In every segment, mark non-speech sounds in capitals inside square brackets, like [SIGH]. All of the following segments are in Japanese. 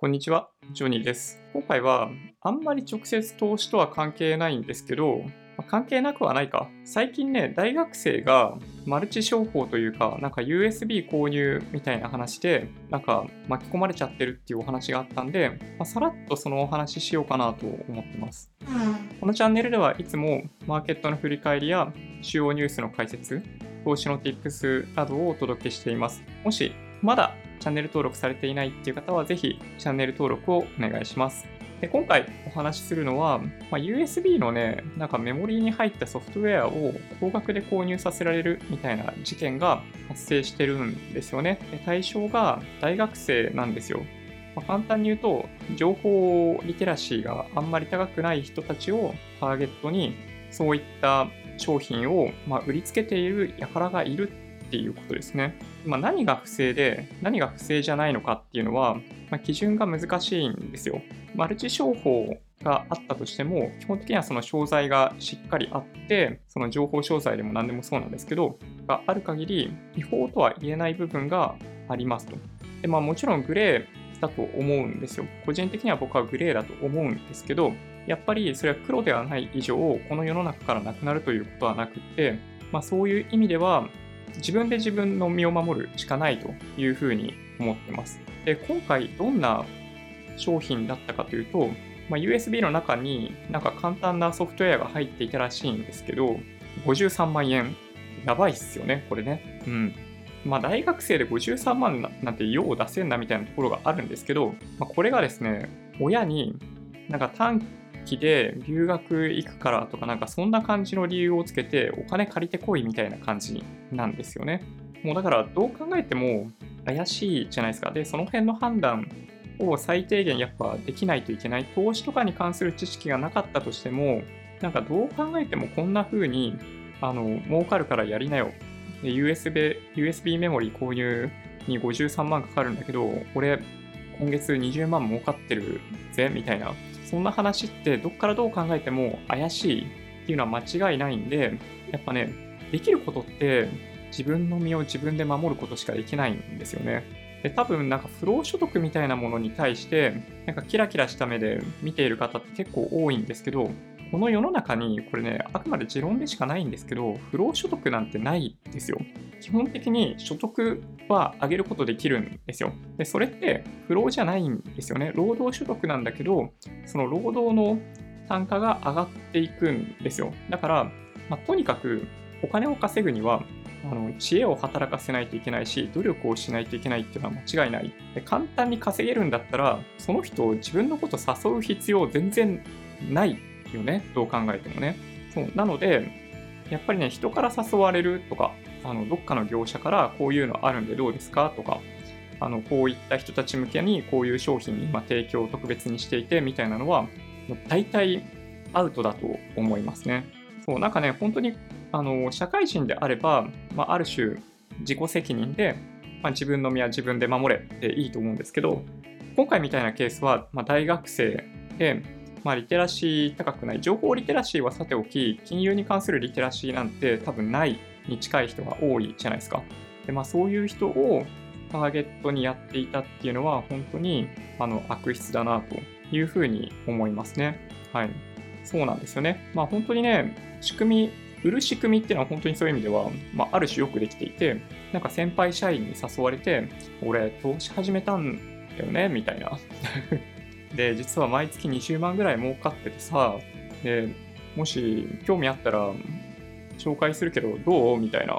こんにちは、ジョニーです。今回はあんまり直接投資とは関係ないんですけど、まあ関係なくはないか。最近ね、大学生がマルチ商法というか、なんか USB 購入みたいな話で、なんか巻き込まれちゃってるっていうお話があったんで、まあ、さらっとそのお話ししようかなと思ってます。このチャンネルではいつもマーケットの振り返りや主要ニュースの解説、投資の Tips などをお届けしています。もしまだチャンネル登録されていないっていう方はぜひチャンネル登録をお願いします。で今回お話しするのは、まあ、USB のね、なんかメモリーに入ったソフトウェアを高額で購入させられるみたいな事件が発生してるんですよね。で対象が大学生なんですよ。まあ簡単に言うと、情報リテラシーがあんまり高くない人たちをターゲットに、そういった商品をま売りつけている輩がいるっていうことですね。まあ、何が不正で何が不正じゃないのかっていうのは、まあ、基準が難しいんですよ。マルチ商法があったとしても、基本的にはその商材がしっかりあって、その情報商材でも何でもそうなんですけど、がある限り違法とは言えない部分がありますと。で、まあもちろんグレーだと思うんですよ。個人的には僕はグレーだと思うんですけど、やっぱりそれは黒ではない以上、この世の中からなくなるということはなくて、まあそういう意味では、自分で自分の身を守るしかないというふうに思ってます。で、今回どんな商品だったかというと、まあ、USB の中になんか簡単なソフトウェアが入っていたらしいんですけど、53万円。やばいっすよね、これね。うん。まあ、大学生で53万なんて用を出せんなみたいなところがあるんですけど、まあ、これがですね、親になんか短期で留学行くからとかなんかそんな感じの理由をつけてお金借りてこいみたいな感じなんですよね。もうだからどう考えても怪しいじゃないですか。で、その辺の判断を最低限やっぱできないといけない。投資とかに関する知識がなかったとしても、なんかどう考えてもこんな風にあの儲かるからやりなよ。で USB, USB メモリー購入に53万かかるんだけど、俺今月20万儲かってるぜみたいなそんな話ってどっからどう考えても怪しいっていうのは間違いないんで、やっぱね、できることって自分の身を自分で守ることしかできないんですよね。で、多分なんか不労所得みたいなものに対して、なんかキラキラした目で見ている方って結構多いんですけど、この世の中に、これね、あくまで持論でしかないんですけど、不労所得なんてないんですよ。基本的に所得は上げることできるんですよ。で、それって不労じゃないんですよね。労働所得なんだけど、その労働の単価が上がっていくんですよ。だから、まあ、とにかくお金を稼ぐには、あの知恵を働かせないといけないし、努力をしないといけないっていうのは間違いない。で簡単に稼げるんだったら、その人を自分のこと誘う必要全然ないよね。どう考えてもね。そうなので、やっぱりね、人から誘われるとか、あのどっかの業者からこういうのあるんでどうですか？とか、あのこういった人たち向けにこういう商品に今提供を特別にしていてみたいなのは、もう大体アウトだと思いますね。そう、なんかね、本当にあの社会人であれば、まあ、ある種自己責任で、まあ、自分の身は自分で守れっていいと思うんですけど、今回みたいなケースは、まあ、大学生で、まあ、リテラシー高くない、情報リテラシーはさておき、金融に関するリテラシーなんて多分ないに近い人が多いじゃないですか。で、まあ、そういう人をターゲットにやっていたっていうのは、本当にあの悪質だなというふうに思いますね。はい。そうなんですよね。まあ、本当にね、仕組み、売る仕組みっていうのは本当にそういう意味では、まあ、ある種よくできていて、なんか先輩社員に誘われて、俺、投資始めたんだよね、みたいな。で、実は毎月20万ぐらい儲かっててさ、で、もし興味あったら紹介するけどどう？みたいな。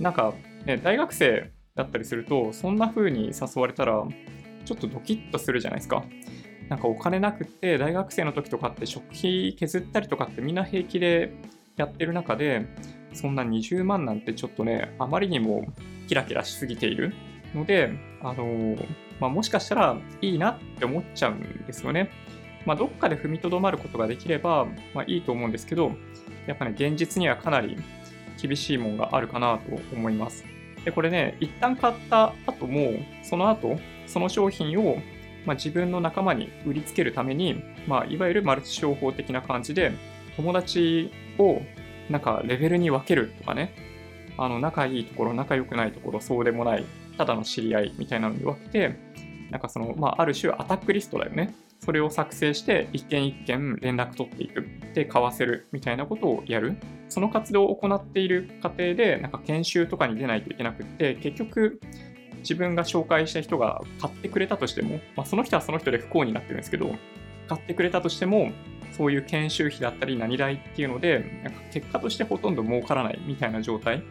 なんか、ね、大学生だったりすると、そんな風に誘われたら、ちょっとドキッとするじゃないですか。なんかお金なくって、大学生の時とかって食費削ったりとかってみんな平気でやってる中で、そんな20万なんてちょっとね、あまりにもキラキラしすぎているので、あのまあ、もしかしたらいいなって思っちゃうんですよね。まあ、どっかで踏みとどまることができれば、まあ、いいと思うんですけど、やっぱね、現実にはかなり厳しいもんがあるかなと思います。で、これね、一旦買った後も、その後、その商品を、まあ、自分の仲間に売りつけるために、まあ、いわゆるマルチ商法的な感じで、友達をなんかレベルに分けるとかね、あの仲いいところ、仲良くないところ、そうでもない、ただの知り合いみたいなのに分けて、なんかその、まあ、ある種アタックリストだよね。それを作成して一件一件連絡取っていく。で、買わせるみたいなことをやる。その活動を行っている過程で、なんか研修とかに出ないといけなくって、結局、自分が紹介した人が買ってくれたとしても、まあ、その人はその人で不幸になってるんですけど、買ってくれたとしても、そういう研修費だったり何代っていうので、なんか結果としてほとんど儲からないみたいな状態。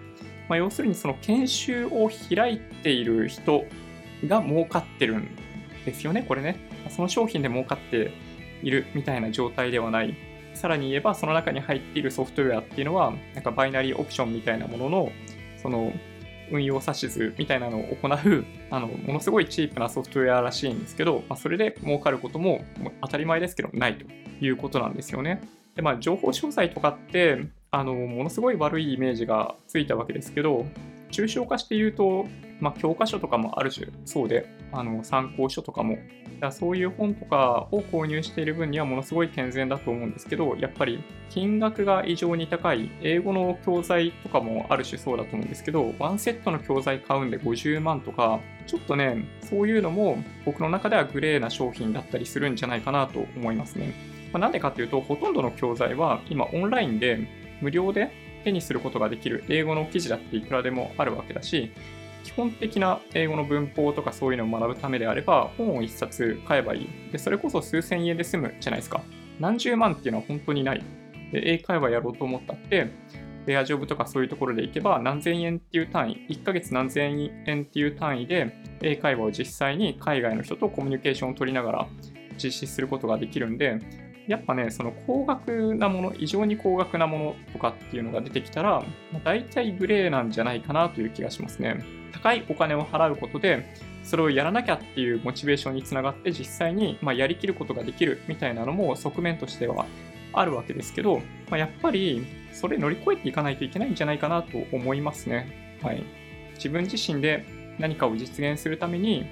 まあ、要するにその研修を開いている人が儲かってるんですよね、これね。その商品で儲かっているみたいな状態ではない。さらに言えば、その中に入っているソフトウェアっていうのは、なんかバイナリーオプションみたいなものの、その運用指図みたいなのを行う、あの、ものすごいチープなソフトウェアらしいんですけど、まあ、それで儲かることも当たり前ですけど、ないということなんですよね。で、まあ、情報商材とかって、あの、ものすごい悪いイメージがついたわけですけど、抽象化して言うと、まあ、教科書とかもある種そうで、あの参考書とかも、だそういう本とかを購入している分にはものすごい健全だと思うんですけど、やっぱり金額が異常に高い、英語の教材とかもある種そうだと思うんですけど、ワンセットの教材買うんで50万とか、ちょっとね、そういうのも僕の中ではグレーな商品だったりするんじゃないかなと思いますね。まあ、なんでかっていうと、ほとんどの教材は今オンラインで無料で手にすることができる英語の記事だっていくらでもあるわけだし、基本的な英語の文法とかそういうのを学ぶためであれば、本を1冊買えばいい。で、それこそ数千円で済むじゃないですか。何十万っていうのは本当にない。で、英会話やろうと思ったって、ベアジョブとかそういうところで行けば何千円っていう単位、1ヶ月何千円っていう単位で英会話を実際に海外の人とコミュニケーションを取りながら実施することができるんで、やっぱね、その高額なもの、異常に高額なものとかっていうのが出てきたら、大体グレーなんじゃないかなという気がしますね。高いお金を払うことで、それをやらなきゃっていうモチベーションにつながって、実際にまやりきることができるみたいなのも側面としてはあるわけですけど、まあ、やっぱりそれ乗り越えていかないといけないんじゃないかなと思いますね。はい。自分自身で何かを実現するために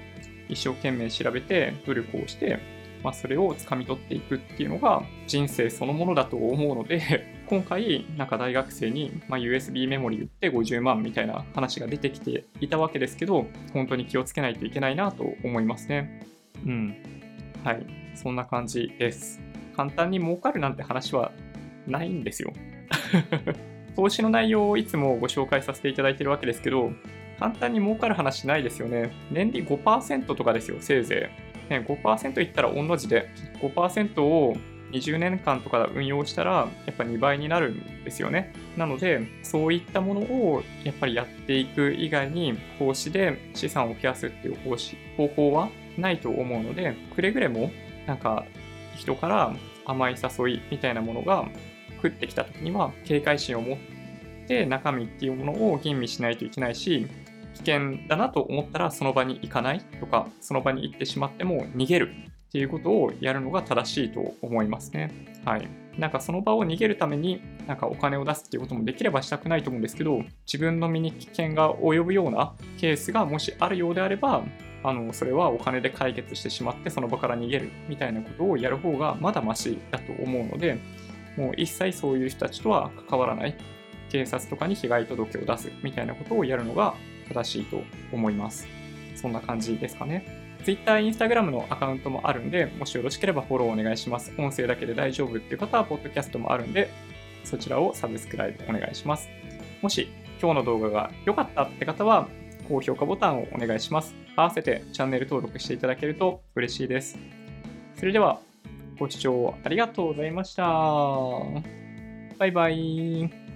一生懸命調べて努力をしてまあ、それを掴み取っていくっていうのが人生そのものだと思うので [LAUGHS] 今回なんか大学生に、ま USB メモリ売って50万みたいな話が出てきていたわけですけど本当に気をつけないといけないなと思いますね。うん。はい。そんな感じです。簡単に儲かるなんて話はないんですよ。[LAUGHS] 投資の内容をいつもご紹介させていただいてるわけですけど簡単に儲かる話ないですよね。年利5%とかですよせいぜい。ね、5%いったら御の字で、5%を20年間とか運用したら、やっぱ2倍になるんですよね。なので、そういったものをやっぱりやっていく以外に、投資で資産を増やすっていう方方法はないと思うので、くれぐれも、なんか、人から甘い誘いみたいなものが降ってきた時には、警戒心を持って中身っていうものを吟味しないといけないし、危険だなと思ったらその場に行かないとか、その場に行ってしまっても逃げるっていうことをやるのが正しいと思いますね。はい。なんかその場を逃げるためになんかお金を出すっていうこともできればしたくないと思うんですけど、自分の身に危険が及ぶようなケースがもしあるようであれば、あのそれはお金で解決してしまってその場から逃げるみたいなことをやる方がまだマシだと思うので、もう一切そういう人たちとは関わらない。警察とかに被害届を出すみたいなことをやるのが正しいと思います。そんな感じですかね。Twitter、Instagram のアカウントもあるんで、もしよろしければフォローお願いします。音声だけで大丈夫っていう方は、ポッドキャストもあるんで、そちらをサブスクライブお願いします。もし今日の動画が良かったって方は、高評価ボタンをお願いします。合わせてチャンネル登録していただけると嬉しいです。それでは、ご視聴ありがとうございました。バイバイ。